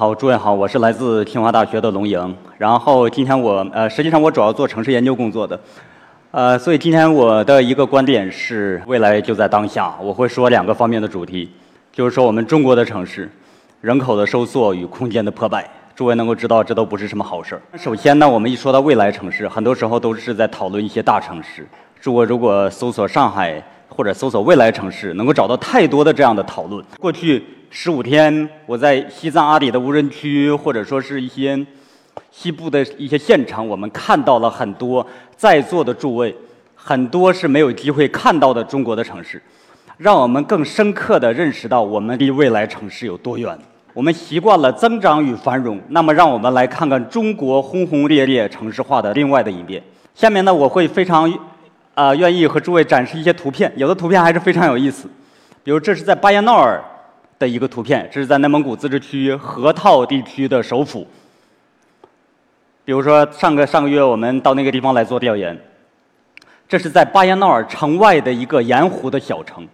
好，诸位好，我是来自清华大学的龙莹。然后今天我呃，实际上我主要做城市研究工作的，呃，所以今天我的一个观点是未来就在当下。我会说两个方面的主题，就是说我们中国的城市人口的收缩与空间的破败。诸位能够知道，这都不是什么好事儿。首先呢，我们一说到未来城市，很多时候都是在讨论一些大城市。诸位如果搜索上海或者搜索未来城市，能够找到太多的这样的讨论。过去。十五天，我在西藏阿里的无人区，或者说是一些西部的一些县城，我们看到了很多在座的诸位，很多是没有机会看到的中国的城市，让我们更深刻的认识到我们离未来城市有多远。我们习惯了增长与繁荣，那么让我们来看看中国轰轰烈烈城市化的另外的一面。下面呢，我会非常啊愿意和诸位展示一些图片，有的图片还是非常有意思，比如这是在巴彦淖尔。的一个图片，这是在内蒙古自治区河套地区的首府。比如说，上个上个月我们到那个地方来做调研，这是在巴彦淖尔城外的一个盐湖的小城，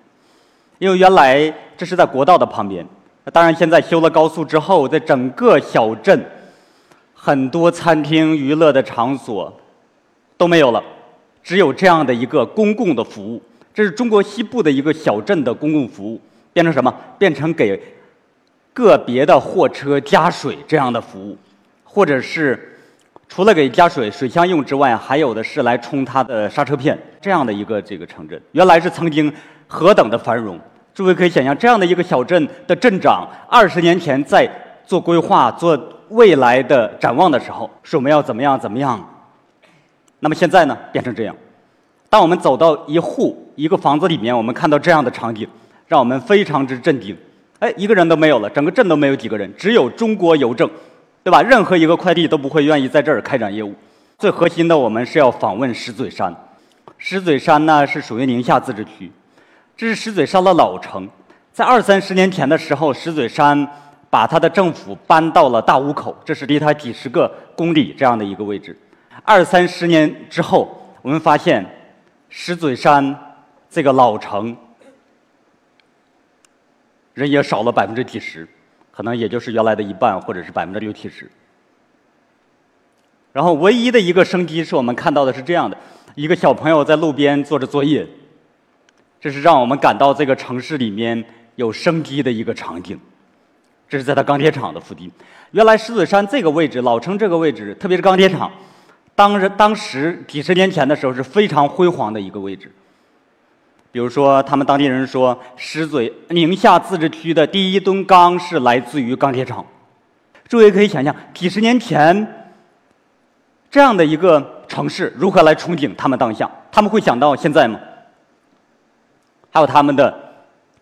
因为原来这是在国道的旁边，当然现在修了高速之后，在整个小镇，很多餐厅、娱乐的场所都没有了，只有这样的一个公共的服务。这是中国西部的一个小镇的公共服务。变成什么？变成给个别的货车加水这样的服务，或者是除了给加水、水箱用之外，还有的是来充它的刹车片这样的一个这个城镇。原来是曾经何等的繁荣，诸位可以想象，这样的一个小镇的镇长，二十年前在做规划、做未来的展望的时候，说我们要怎么样怎么样。那么现在呢，变成这样。当我们走到一户一个房子里面，我们看到这样的场景。让我们非常之震惊，哎，一个人都没有了，整个镇都没有几个人，只有中国邮政，对吧？任何一个快递都不会愿意在这儿开展业务。最核心的，我们是要访问石嘴山。石嘴山呢是属于宁夏自治区，这是石嘴山的老城。在二三十年前的时候，石嘴山把它的政府搬到了大沽口，这是离它几十个公里这样的一个位置。二三十年之后，我们发现石嘴山这个老城。人也少了百分之几十，可能也就是原来的一半，或者是百分之六七十。然后唯一的一个生机是我们看到的是这样的：一个小朋友在路边做着作业，这是让我们感到这个城市里面有生机的一个场景。这是在它钢铁厂的附近。原来石子山这个位置，老城这个位置，特别是钢铁厂，当时当时几十年前的时候是非常辉煌的一个位置。比如说，他们当地人说，石嘴宁夏自治区的第一吨钢是来自于钢铁厂。诸位可以想象，几十年前这样的一个城市如何来憧憬他们当下？他们会想到现在吗？还有他们的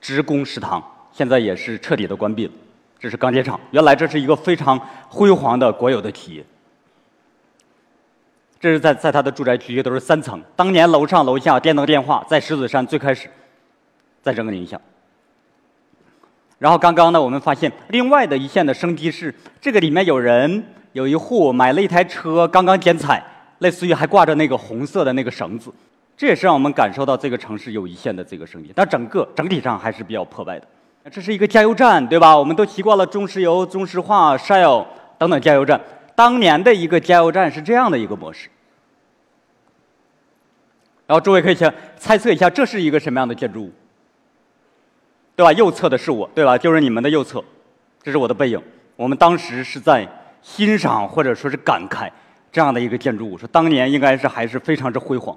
职工食堂，现在也是彻底的关闭了。这是钢铁厂，原来这是一个非常辉煌的国有的企业。这是在在他的住宅区，都是三层。当年楼上楼下电灯电话在石子山最开始，在整个宁夏。然后刚刚呢，我们发现另外的一线的生机是，这个里面有人有一户买了一台车，刚刚剪彩，类似于还挂着那个红色的那个绳子。这也是让我们感受到这个城市有一线的这个生机，但整个整体上还是比较破败的。这是一个加油站，对吧？我们都习惯了中石油、中石化、Shell 等等加油站。当年的一个加油站是这样的一个模式。然后诸位可以先猜测一下，这是一个什么样的建筑物，对吧？右侧的是我，对吧？就是你们的右侧，这是我的背影。我们当时是在欣赏或者说是感慨这样的一个建筑物，说当年应该是还是非常之辉煌。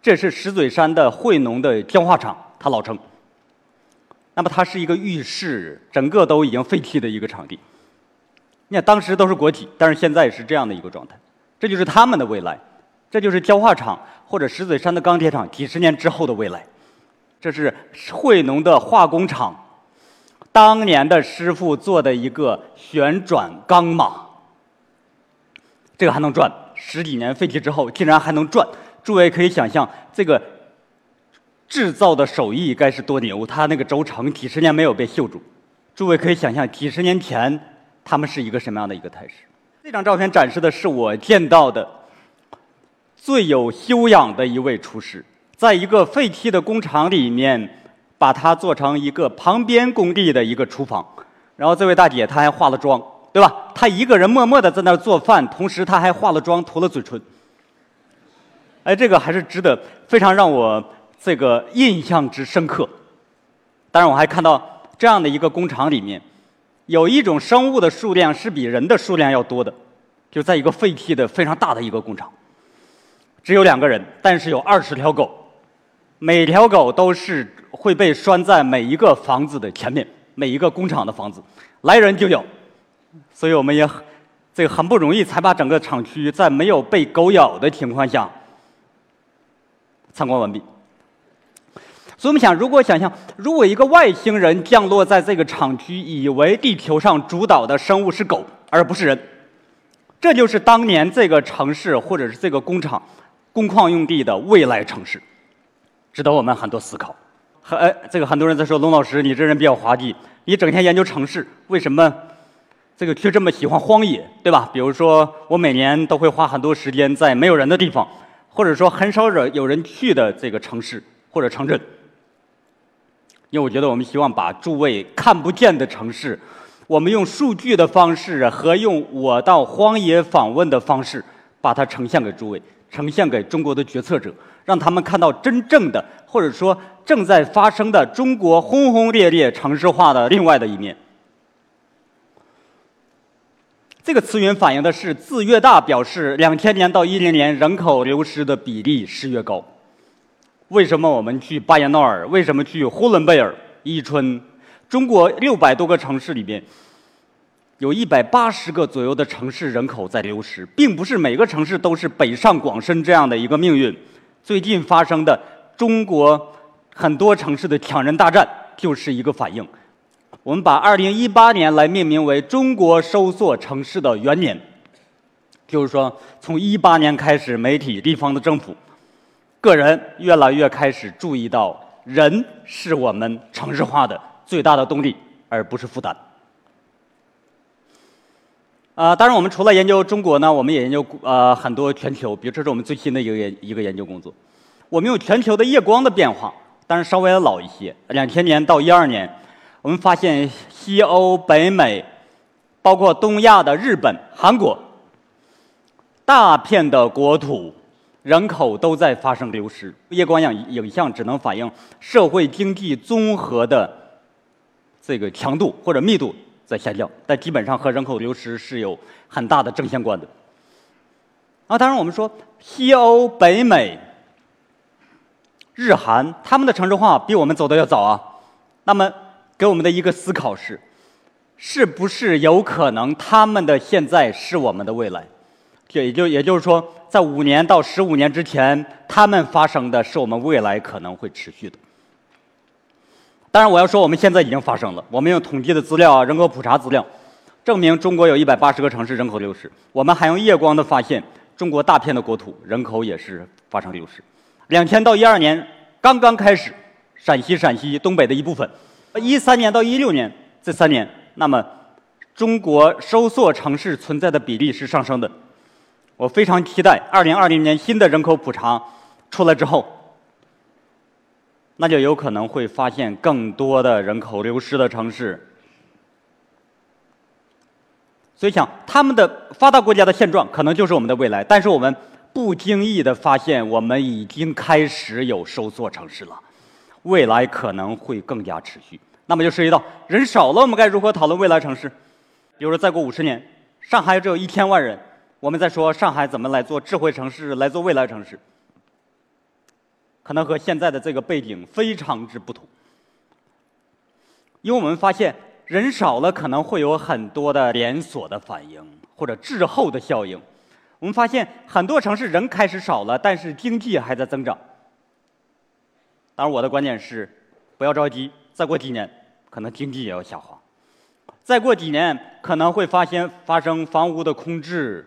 这是石嘴山的惠农的焦化厂，它老城。那么它是一个浴室，整个都已经废弃的一个场地。你看当时都是国企，但是现在是这样的一个状态，这就是他们的未来。这就是焦化厂或者石嘴山的钢铁厂几十年之后的未来。这是惠农的化工厂，当年的师傅做的一个旋转钢马，这个还能转，十几年废弃之后竟然还能转。诸位可以想象，这个制造的手艺该是多牛，它那个轴承几十年没有被锈住。诸位可以想象，几十年前他们是一个什么样的一个态势。这张照片展示的是我见到的。最有修养的一位厨师，在一个废弃的工厂里面，把它做成一个旁边工地的一个厨房。然后这位大姐她还化了妆，对吧？她一个人默默的在那儿做饭，同时她还化了妆、涂了嘴唇。哎，这个还是值得非常让我这个印象之深刻。当然，我还看到这样的一个工厂里面，有一种生物的数量是比人的数量要多的，就在一个废弃的非常大的一个工厂，只有两个人，但是有二十条狗，每条狗都是会被拴在每一个房子的前面，每一个工厂的房子，来人就咬，所以我们也这个很不容易才把整个厂区在没有被狗咬的情况下。参观完毕。所以我们想，如果想象，如果一个外星人降落在这个厂区，以为地球上主导的生物是狗而不是人，这就是当年这个城市或者是这个工厂、工矿用地的未来城市，值得我们很多思考。很哎，这个很多人在说，龙老师，你这人比较滑稽，你整天研究城市，为什么这个却这么喜欢荒野，对吧？比如说，我每年都会花很多时间在没有人的地方。或者说很少人有人去的这个城市或者城镇，因为我觉得我们希望把诸位看不见的城市，我们用数据的方式和用我到荒野访问的方式，把它呈现给诸位，呈现给中国的决策者，让他们看到真正的或者说正在发生的中国轰轰烈烈城市化的另外的一面。这个词源反映的是字越大，表示两千年到一零年人口流失的比例是越高。为什么我们去巴彦淖尔？为什么去呼伦贝尔、伊春？中国六百多个城市里边，有一百八十个左右的城市人口在流失，并不是每个城市都是北上广深这样的一个命运。最近发生的中国很多城市的抢人大战，就是一个反应。我们把二零一八年来命名为中国收缩城市的元年，就是说，从一八年开始，媒体、地方的政府、个人越来越开始注意到，人是我们城市化的最大的动力，而不是负担。啊，当然，我们除了研究中国呢，我们也研究呃很多全球，比如这是我们最新的一个研一个研究工作。我们用全球的夜光的变化，但是稍微老一些，两千年到一二年。我们发现，西欧、北美，包括东亚的日本、韩国，大片的国土人口都在发生流失。夜光影影像只能反映社会经济综合的这个强度或者密度在下降，但基本上和人口流失是有很大的正相关的。啊，当然我们说西欧、北美、日韩，他们的城市化比我们走的要早啊。那么给我们的一个思考是：是不是有可能他们的现在是我们的未来？就也就也就是说，在五年到十五年之前，他们发生的是我们未来可能会持续的。当然，我要说我们现在已经发生了。我们用统计的资料啊，人口普查资料，证明中国有一百八十个城市人口流失。我们还用夜光的发现，中国大片的国土人口也是发生流失。两千到一二年刚刚开始，陕西、陕西东北的一部分。一三年到一六年这三年，那么中国收缩城市存在的比例是上升的。我非常期待二零二零年新的人口普查出来之后，那就有可能会发现更多的人口流失的城市。所以想，他们的发达国家的现状可能就是我们的未来，但是我们不经意的发现，我们已经开始有收缩城市了。未来可能会更加持续，那么就涉及到人少了，我们该如何讨论未来城市？比如说，再过五十年，上海只有一千万人，我们在说上海怎么来做智慧城市，来做未来城市，可能和现在的这个背景非常之不同。因为我们发现人少了，可能会有很多的连锁的反应或者滞后的效应。我们发现很多城市人开始少了，但是经济还在增长。当然，我的观点是，不要着急，再过几年，可能经济也要下滑；再过几年，可能会发现发生房屋的空置、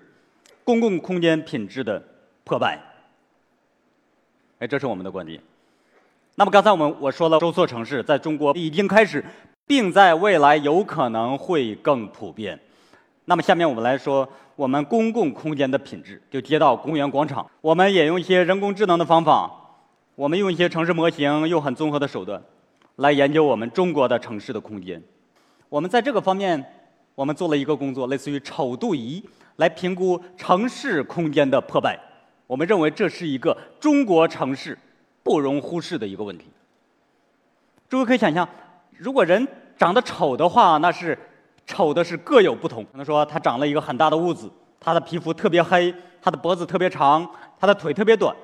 公共空间品质的破败。哎，这是我们的观点。那么刚才我们我说了，收缩城市在中国已经开始，并在未来有可能会更普遍。那么下面我们来说，我们公共空间的品质，就街道、公园、广场，我们也用一些人工智能的方法。我们用一些城市模型，用很综合的手段，来研究我们中国的城市的空间。我们在这个方面我们做了一个工作，类似于丑度仪，来评估城市空间的破败。我们认为这是一个中国城市不容忽视的一个问题。诸位可以想象，如果人长得丑的话，那是丑的是各有不同。可能说他长了一个很大的痦子，他的皮肤特别黑，他的脖子特别长，他的腿特别短。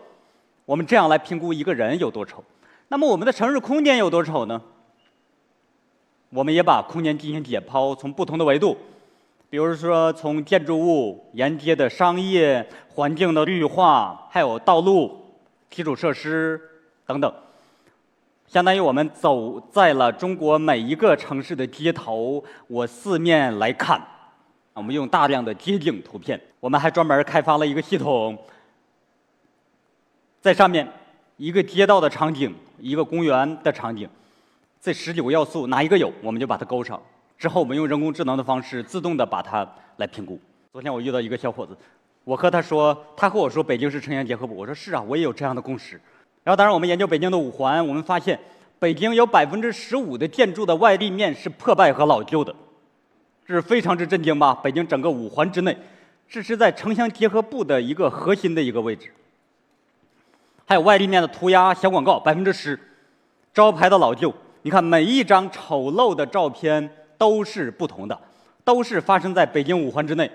我们这样来评估一个人有多丑。那么我们的城市空间有多丑呢？我们也把空间进行解剖，从不同的维度，比如说从建筑物沿街的商业环境的绿化，还有道路、基础设施等等，相当于我们走在了中国每一个城市的街头，我四面来看，我们用大量的街景图片，我们还专门开发了一个系统，在上面一个街道的场景，一个公园的场景。这十几个要素哪一个有，我们就把它勾上。之后我们用人工智能的方式自动的把它来评估。昨天我遇到一个小伙子，我和他说，他和我说北京是城乡结合部，我说是啊，我也有这样的共识。然后当然我们研究北京的五环，我们发现北京有百分之十五的建筑的外立面是破败和老旧的，这是非常之震惊吧？北京整个五环之内，这是在城乡结合部的一个核心的一个位置。还有外立面的涂鸦、小广告，百分之十，招牌的老旧。你看，每一张丑陋的照片都是不同的，都是发生在北京五环之内。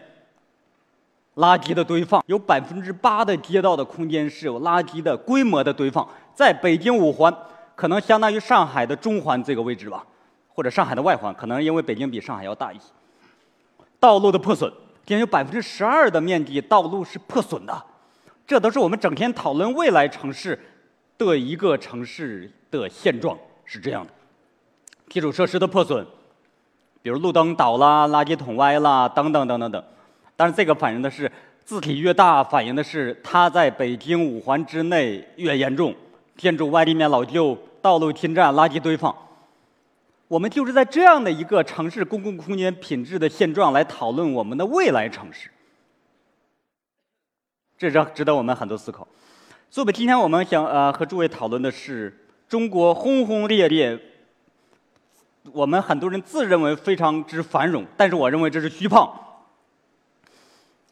垃圾的堆放，有百分之八的街道的空间是有垃圾的规模的堆放，在北京五环，可能相当于上海的中环这个位置吧，或者上海的外环，可能因为北京比上海要大一些。道路的破损，竟然有百分之十二的面积道路是破损的，这都是我们整天讨论未来城市的一个城市的现状。是这样的，基础设施的破损，比如路灯倒了、垃圾桶歪了等等等等等。但是这个反映的是字体越大，反映的是它在北京五环之内越严重，建筑外立面老旧、道路侵占、垃圾堆放。我们就是在这样的一个城市公共空间品质的现状来讨论我们的未来城市，这是值得我们很多思考。所以，今天我们想呃和诸位讨论的是。中国轰轰烈烈，我们很多人自认为非常之繁荣，但是我认为这是虚胖。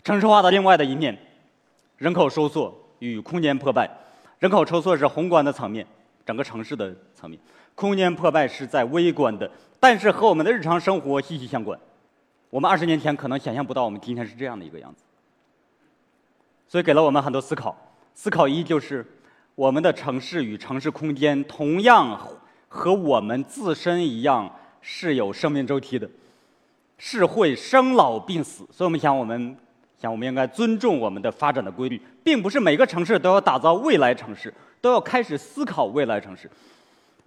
城市化的另外的一面，人口收缩与空间破败。人口收缩是宏观的层面，整个城市的层面；空间破败是在微观的，但是和我们的日常生活息息相关。我们二十年前可能想象不到，我们今天是这样的一个样子。所以给了我们很多思考。思考一就是。我们的城市与城市空间同样和我们自身一样是有生命周期的，是会生老病死。所以我们想，我们想，我们应该尊重我们的发展的规律，并不是每个城市都要打造未来城市，都要开始思考未来城市。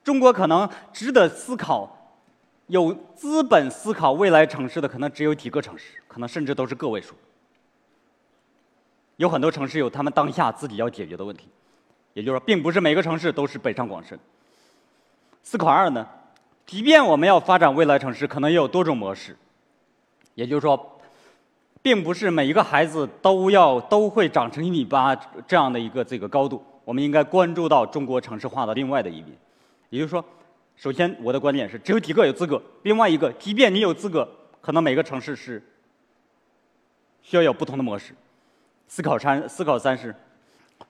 中国可能值得思考、有资本思考未来城市的，可能只有几个城市，可能甚至都是个位数。有很多城市有他们当下自己要解决的问题。也就是说，并不是每个城市都是北上广深。思考二呢，即便我们要发展未来城市，可能也有多种模式。也就是说，并不是每一个孩子都要都会长成一米八这样的一个这个高度。我们应该关注到中国城市化的另外的一面。也就是说，首先我的观点是，只有几个有资格；另外一个，即便你有资格，可能每个城市是需要有不同的模式。思考三，思考三是。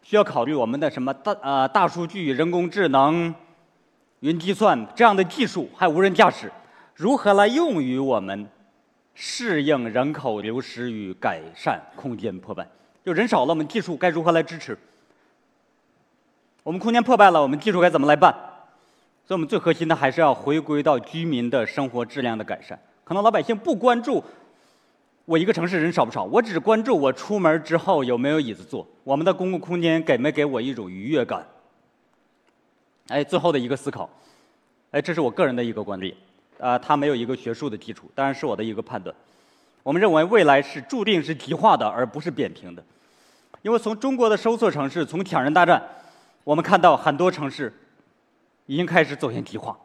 需要考虑我们的什么大呃大数据、人工智能、云计算这样的技术，还有无人驾驶，如何来用于我们适应人口流失与改善空间破败？就人少了，我们技术该如何来支持？我们空间破败了，我们技术该怎么来办？所以我们最核心的还是要回归到居民的生活质量的改善。可能老百姓不关注。我一个城市人少不少？我只关注我出门之后有没有椅子坐，我们的公共空间给没给我一种愉悦感？哎，最后的一个思考，哎，这是我个人的一个观点，啊，它没有一个学术的基础，当然是我的一个判断。我们认为未来是注定是极化的，而不是扁平的，因为从中国的收缩城市，从抢人大战，我们看到很多城市已经开始走向极化，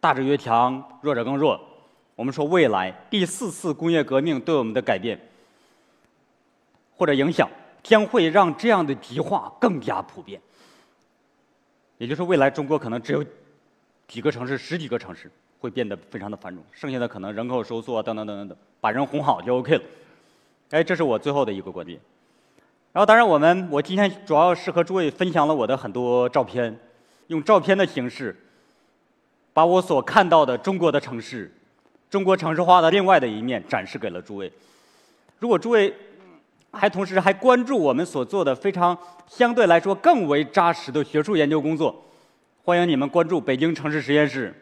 大者越强，弱者更弱。我们说，未来第四次工业革命对我们的改变或者影响，将会让这样的极化更加普遍。也就是未来中国可能只有几个城市、十几个城市，会变得非常的繁荣，剩下的可能人口收缩等等等等等，把人哄好就 OK 了。哎，这是我最后的一个观点。然后，当然我们我今天主要是和诸位分享了我的很多照片，用照片的形式，把我所看到的中国的城市，中国城市化的另外的一面展示给了诸位。如果诸位还同时还关注我们所做的非常相对来说更为扎实的学术研究工作，欢迎你们关注北京城市实验室。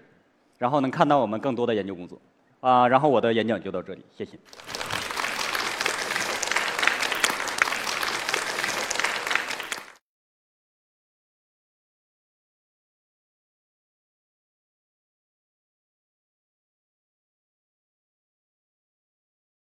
然后能看到我们更多的研究工作，啊，然后我的演讲就到这里，谢谢。